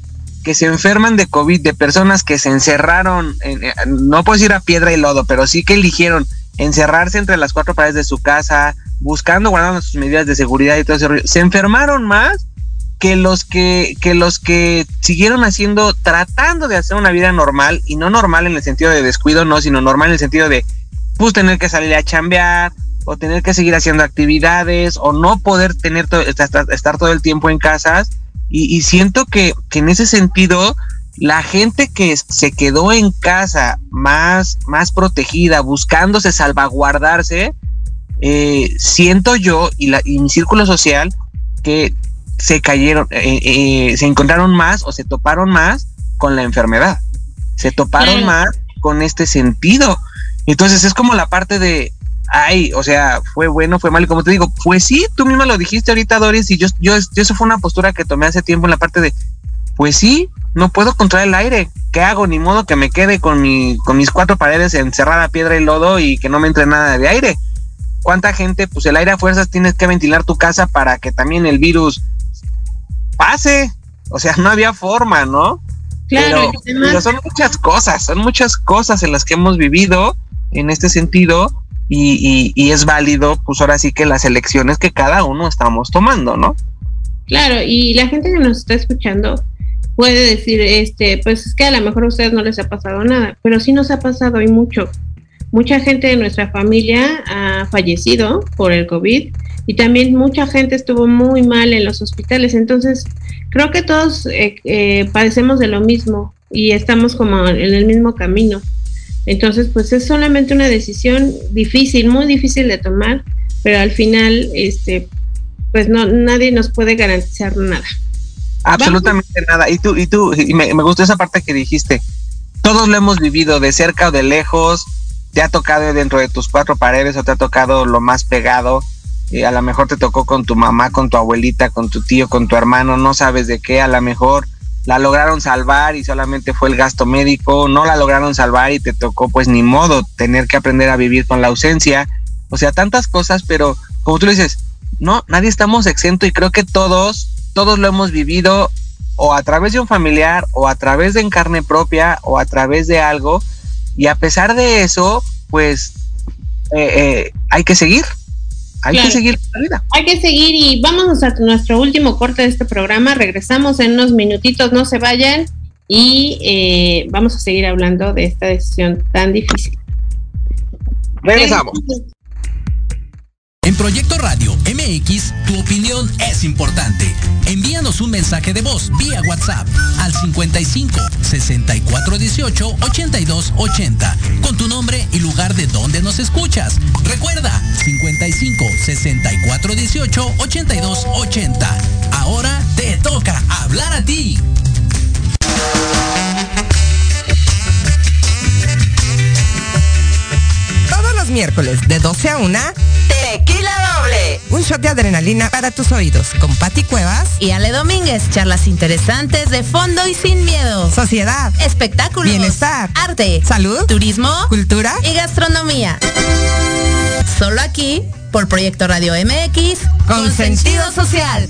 que se enferman de COVID, de personas que se encerraron, en, eh, no puedo decir a piedra y lodo, pero sí que eligieron encerrarse entre las cuatro paredes de su casa, buscando, guardando sus medidas de seguridad y todo ese rollo, se enfermaron más que los que, que los que siguieron haciendo, tratando de hacer una vida normal, y no normal en el sentido de descuido, no, sino normal en el sentido de, pues, tener que salir a chambear, o tener que seguir haciendo actividades, o no poder tener estar, estar todo el tiempo en casas, y, y siento que, que, en ese sentido, la gente que se quedó en casa más, más protegida, buscándose salvaguardarse, eh, siento yo y, la, y mi círculo social que se cayeron, eh, eh, se encontraron más o se toparon más con la enfermedad, se toparon más con este sentido. Entonces es como la parte de, ay, o sea, fue bueno, fue malo, y como te digo, pues sí, tú misma lo dijiste ahorita, Doris, y yo, yo, eso fue una postura que tomé hace tiempo en la parte de, pues sí, no puedo controlar el aire, ¿qué hago? Ni modo que me quede con, mi, con mis cuatro paredes encerrada piedra y lodo y que no me entre nada de aire. ¿Cuánta gente, pues el aire a fuerzas tienes que ventilar tu casa para que también el virus pase? O sea, no había forma, ¿no? Claro, pero, pero son muchas cosas, son muchas cosas en las que hemos vivido en este sentido y, y, es válido, pues ahora sí que las elecciones que cada uno estamos tomando, ¿no? Claro, y la gente que nos está escuchando puede decir, este, pues es que a lo mejor a ustedes no les ha pasado nada, pero sí nos ha pasado y mucho. Mucha gente de nuestra familia ha fallecido por el COVID y también mucha gente estuvo muy mal en los hospitales. Entonces, creo que todos eh, eh, padecemos de lo mismo y estamos como en el mismo camino. Entonces, pues es solamente una decisión difícil, muy difícil de tomar, pero al final, este, pues no, nadie nos puede garantizar nada. Absolutamente nada. Y tú, y tú, y me, me gustó esa parte que dijiste. Todos lo hemos vivido de cerca o de lejos. Te ha tocado dentro de tus cuatro paredes o te ha tocado lo más pegado. y a lo mejor te tocó con tu mamá, con tu abuelita, con tu tío, con tu hermano, no sabes de qué. A lo mejor la lograron salvar y solamente fue el gasto médico, no la lograron salvar y te tocó pues ni modo tener que aprender a vivir con la ausencia. O sea, tantas cosas, pero como tú dices, no, nadie estamos exento y creo que todos todos lo hemos vivido o a través de un familiar o a través de en carne propia o a través de algo y a pesar de eso pues eh, eh, hay que seguir hay que seguir la vida. Hay que seguir y vamos a nuestro último corte de este programa. Regresamos en unos minutitos, no se vayan y eh, vamos a seguir hablando de esta decisión tan difícil. Regresamos. En Proyecto Radio MX, tu opinión es importante. Envíanos un mensaje de voz vía WhatsApp al 55 64 18 82 80 con tu nombre y lugar de donde nos escuchas. Recuerda 55 64 18 82 80. Ahora te toca hablar a ti. Todos los miércoles de 12 a 1 Tequila Doble. Un shot de adrenalina para tus oídos con Patti Cuevas y Ale Domínguez. Charlas interesantes de fondo y sin miedo. Sociedad, espectáculos, bienestar, arte, salud, turismo, cultura y gastronomía. Solo aquí por Proyecto Radio MX con, con sentido social.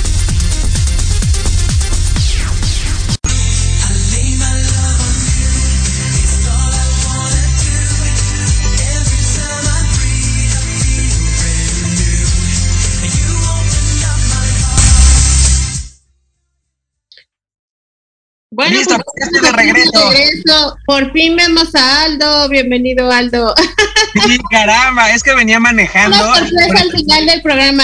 Bueno, pues, de regreso. Por fin vemos a Aldo. Bienvenido, Aldo. Sí, caramba, es que venía manejando. Una sorpresa al final del programa.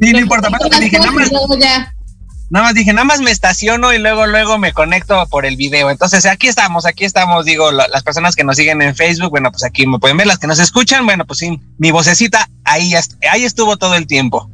Sí, no importa, dije, nada más, nada más dije, nada más me estaciono y luego, luego me conecto por el video. Entonces, aquí estamos, aquí estamos, digo, las personas que nos siguen en Facebook, bueno, pues aquí me pueden ver, las que nos escuchan, bueno, pues sí, mi vocecita ahí, ahí estuvo todo el tiempo.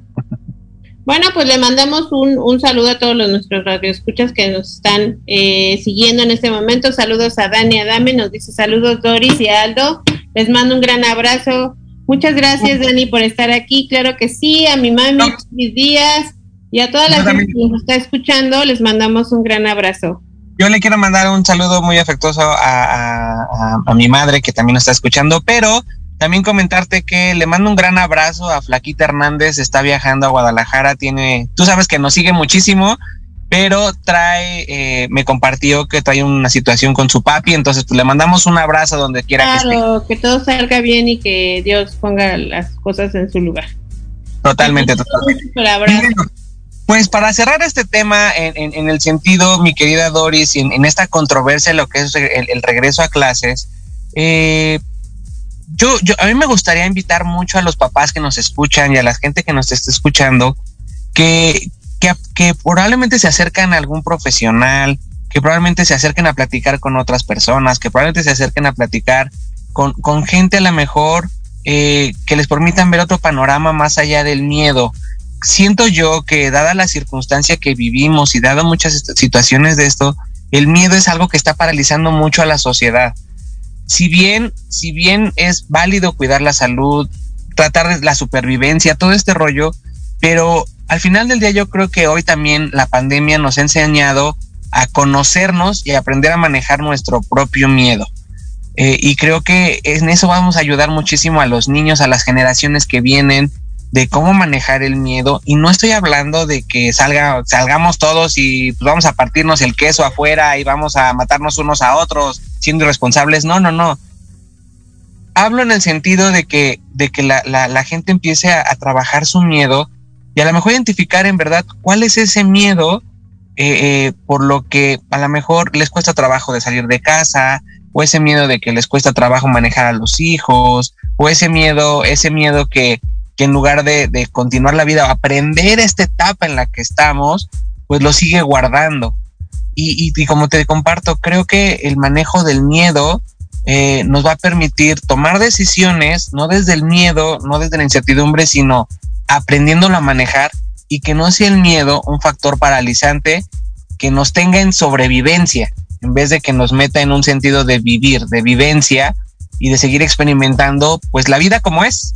Bueno, pues le mandamos un, un saludo a todos los nuestros radioescuchas que nos están eh, siguiendo en este momento. Saludos a Dani Adame, nos dice saludos Doris y Aldo. Les mando un gran abrazo. Muchas gracias, Dani, por estar aquí. Claro que sí, a mi mami, mis días y a toda la gente que nos está escuchando, les mandamos un gran abrazo. Yo le quiero mandar un saludo muy afectuoso a, a mi madre que también nos está escuchando, pero también comentarte que le mando un gran abrazo a Flaquita Hernández, está viajando a Guadalajara, tiene, tú sabes que nos sigue muchísimo, pero trae, eh, me compartió que trae una situación con su papi, entonces pues le mandamos un abrazo donde quiera que esté. Claro, que todo salga bien y que Dios ponga las cosas en su lugar. Totalmente, totalmente. Pues para cerrar este tema en, el sentido, mi querida Doris, en, en esta controversia, lo que es el, el regreso a clases, eh, yo, yo, a mí me gustaría invitar mucho a los papás que nos escuchan y a la gente que nos esté escuchando que, que, que probablemente se acercan a algún profesional, que probablemente se acerquen a platicar con otras personas, que probablemente se acerquen a platicar con, con gente a lo mejor eh, que les permitan ver otro panorama más allá del miedo. Siento yo que dada la circunstancia que vivimos y dado muchas situaciones de esto, el miedo es algo que está paralizando mucho a la sociedad si bien, si bien es válido cuidar la salud, tratar de la supervivencia, todo este rollo, pero al final del día yo creo que hoy también la pandemia nos ha enseñado a conocernos y aprender a manejar nuestro propio miedo. Eh, y creo que en eso vamos a ayudar muchísimo a los niños, a las generaciones que vienen, de cómo manejar el miedo. Y no estoy hablando de que salga, salgamos todos y pues, vamos a partirnos el queso afuera y vamos a matarnos unos a otros siendo irresponsables. No, no, no. Hablo en el sentido de que, de que la, la, gente empiece a, trabajar su miedo y a lo mejor identificar en verdad cuál es ese miedo eh, eh, por lo que a lo mejor les cuesta trabajo de salir de casa, o ese miedo de que les cuesta trabajo manejar a los hijos, o ese miedo, ese miedo que, que en lugar de, de continuar la vida, aprender esta etapa en la que estamos, pues lo sigue guardando. Y, como te comparto, creo que el manejo del miedo eh, nos va a permitir tomar decisiones, no desde el miedo, no desde la incertidumbre, sino aprendiéndolo a manejar y que no sea el miedo un factor paralizante que nos tenga en sobrevivencia, en vez de que nos meta en un sentido de vivir, de vivencia y de seguir experimentando pues la vida como es.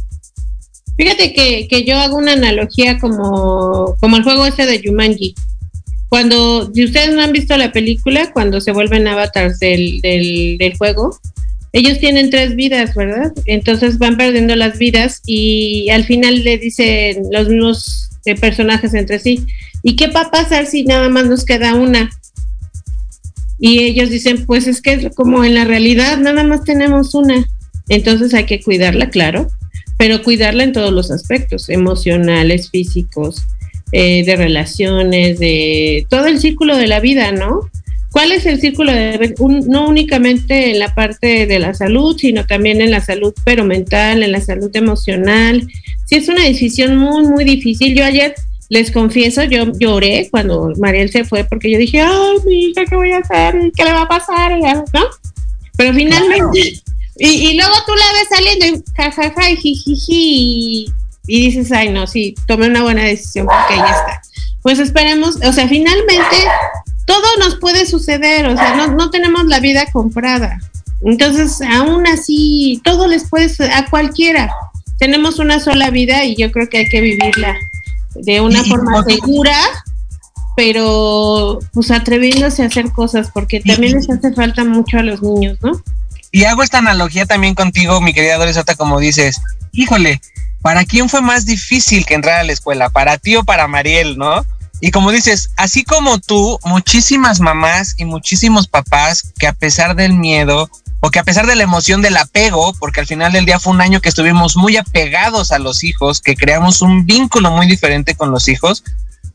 Fíjate que, que yo hago una analogía como, como el juego ese de Jumanji. Cuando, si ustedes no han visto la película, cuando se vuelven avatars del, del, del juego, ellos tienen tres vidas, ¿verdad? Entonces van perdiendo las vidas y al final le dicen los mismos eh, personajes entre sí, ¿y qué va a pasar si nada más nos queda una? Y ellos dicen, pues es que como en la realidad nada más tenemos una, entonces hay que cuidarla, claro, pero cuidarla en todos los aspectos, emocionales, físicos, eh, de relaciones, de todo el círculo de la vida, ¿no? ¿Cuál es el círculo de no únicamente en la parte de la salud, sino también en la salud pero mental, en la salud emocional? Sí, es una decisión muy, muy difícil. Yo ayer les confieso, yo lloré cuando Mariel se fue porque yo dije, ay, mi hija, ¿qué voy a hacer? ¿Qué le va a pasar? ¿No? Pero finalmente, y, y, luego tú la ves saliendo y jajaja y jijiji, y dices, ay, no, sí, tomé una buena decisión porque ya está. Pues esperemos, o sea, finalmente todo nos puede suceder, o sea, no, no tenemos la vida comprada. Entonces, aún así, todo les puede a cualquiera. Tenemos una sola vida y yo creo que hay que vivirla de una forma segura, pero pues atreviéndose a hacer cosas, porque también les hace falta mucho a los niños, ¿no? Y hago esta analogía también contigo, mi querida Dorisota, como dices, híjole, ¿para quién fue más difícil que entrar a la escuela? ¿Para ti o para Mariel, no? Y como dices, así como tú, muchísimas mamás y muchísimos papás que a pesar del miedo o que a pesar de la emoción del apego, porque al final del día fue un año que estuvimos muy apegados a los hijos, que creamos un vínculo muy diferente con los hijos,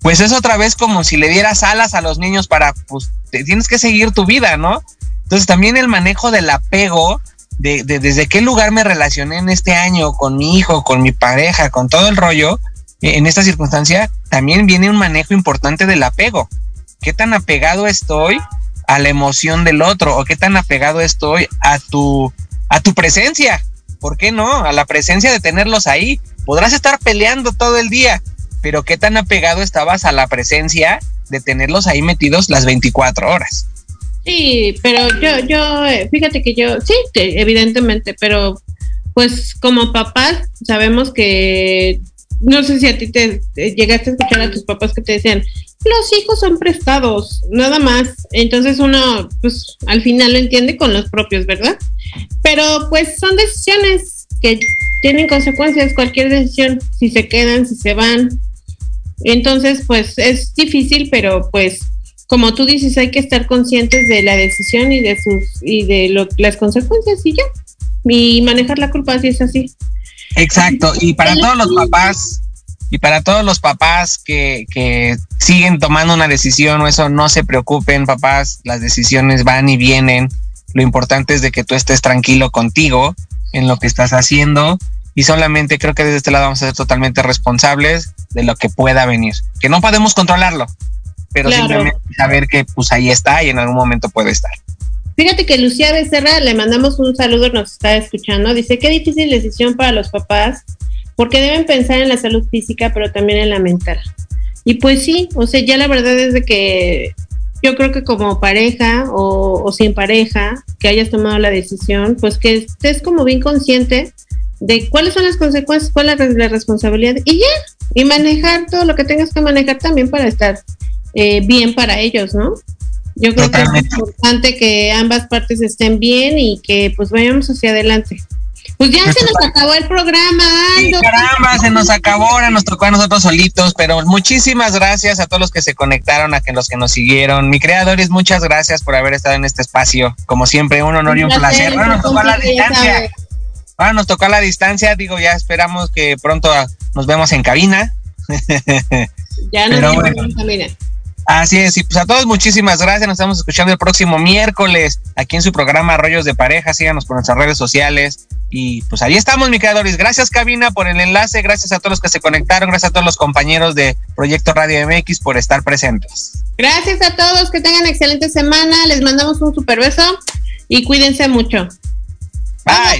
pues es otra vez como si le dieras alas a los niños para, pues, tienes que seguir tu vida, ¿no? Entonces también el manejo del apego de, desde qué lugar me relacioné en este año con mi hijo, con mi pareja, con todo el rollo, eh, en esta circunstancia también viene un manejo importante del apego. ¿Qué tan apegado estoy a la emoción del otro o qué tan apegado estoy a tu a tu presencia? ¿Por qué no? A la presencia de tenerlos ahí. Podrás estar peleando todo el día, pero qué tan apegado estabas a la presencia de tenerlos ahí metidos las 24 horas. Sí, pero yo, yo, eh, fíjate que yo, sí, evidentemente, pero pues como papás sabemos que, no sé si a ti te, llegaste a escuchar a tus papás que te decían, los hijos son prestados, nada más. Entonces uno, pues al final lo entiende con los propios, ¿verdad? Pero pues son decisiones que tienen consecuencias, cualquier decisión, si se quedan, si se van. Entonces, pues es difícil, pero pues como tú dices, hay que estar conscientes de la decisión y de sus y de lo, las consecuencias y ya. Y manejar la culpa si es así. Exacto. Y para todos los papás y para todos los papás que, que siguen tomando una decisión o eso, no se preocupen, papás. Las decisiones van y vienen. Lo importante es de que tú estés tranquilo contigo en lo que estás haciendo y solamente creo que desde este lado vamos a ser totalmente responsables de lo que pueda venir, que no podemos controlarlo, pero simplemente saber que pues ahí está y en algún momento puede estar. Fíjate que Lucía Becerra, le mandamos un saludo, nos está escuchando, dice, qué difícil decisión para los papás, porque deben pensar en la salud física, pero también en la mental. Y pues sí, o sea, ya la verdad es de que yo creo que como pareja o, o sin pareja, que hayas tomado la decisión, pues que estés como bien consciente de cuáles son las consecuencias, cuál es la responsabilidad y ya, y manejar todo lo que tengas que manejar también para estar eh, bien para ellos, ¿no? Yo creo que es importante que ambas partes estén bien y que pues vayamos hacia adelante. Pues ya se nos acabó el programa, Aldo. caramba, se nos acabó, ahora nos tocó a nosotros solitos, pero muchísimas gracias a todos los que se conectaron, a los que nos siguieron. Mi creadores, muchas gracias por haber estado en este espacio. Como siempre, un honor y un placer. Ahora nos tocó a la distancia. Ahora nos tocó a la distancia, digo, ya esperamos que pronto nos vemos en cabina. ya nos vemos en cabina. Así es, y pues a todos muchísimas gracias, nos estamos escuchando el próximo miércoles aquí en su programa Rollos de Pareja, síganos por nuestras redes sociales y pues ahí estamos mi creadores, gracias Cabina por el enlace, gracias a todos los que se conectaron, gracias a todos los compañeros de Proyecto Radio MX por estar presentes. Gracias a todos, que tengan excelente semana, les mandamos un super beso y cuídense mucho. Bye.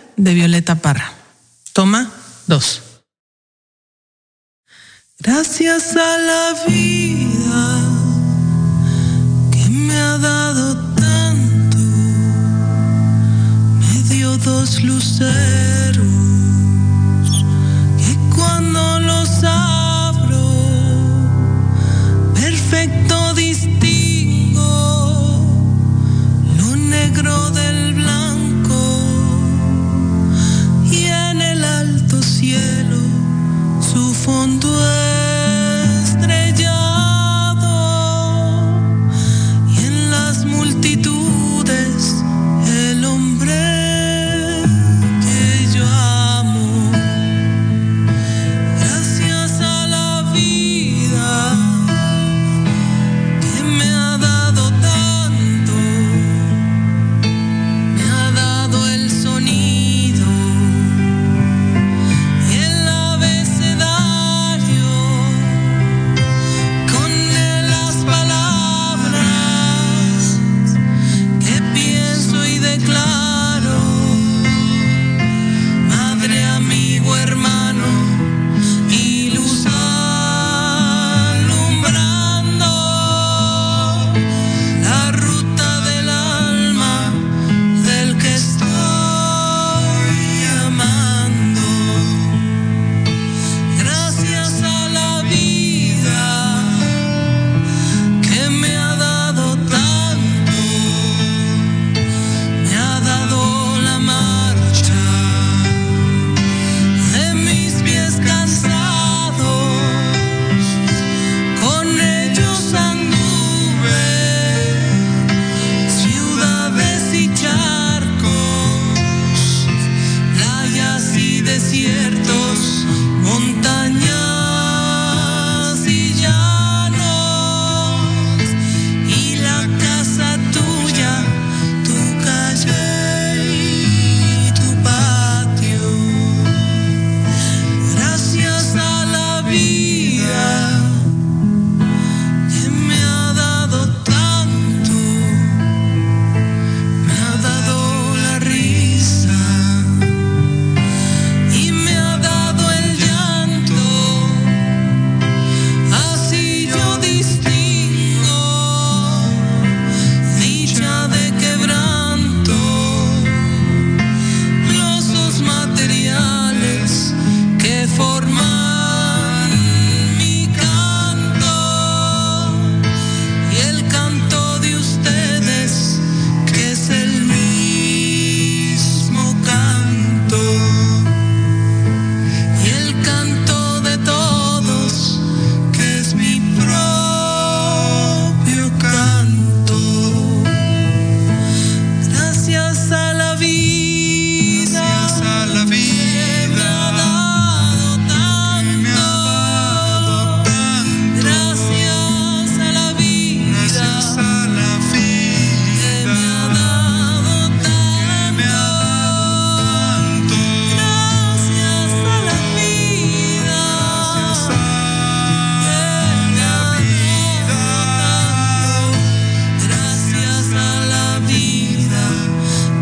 de Violeta Parra. Toma dos. Gracias a la vida que me ha dado tanto, me dio dos luceros que cuando los fondo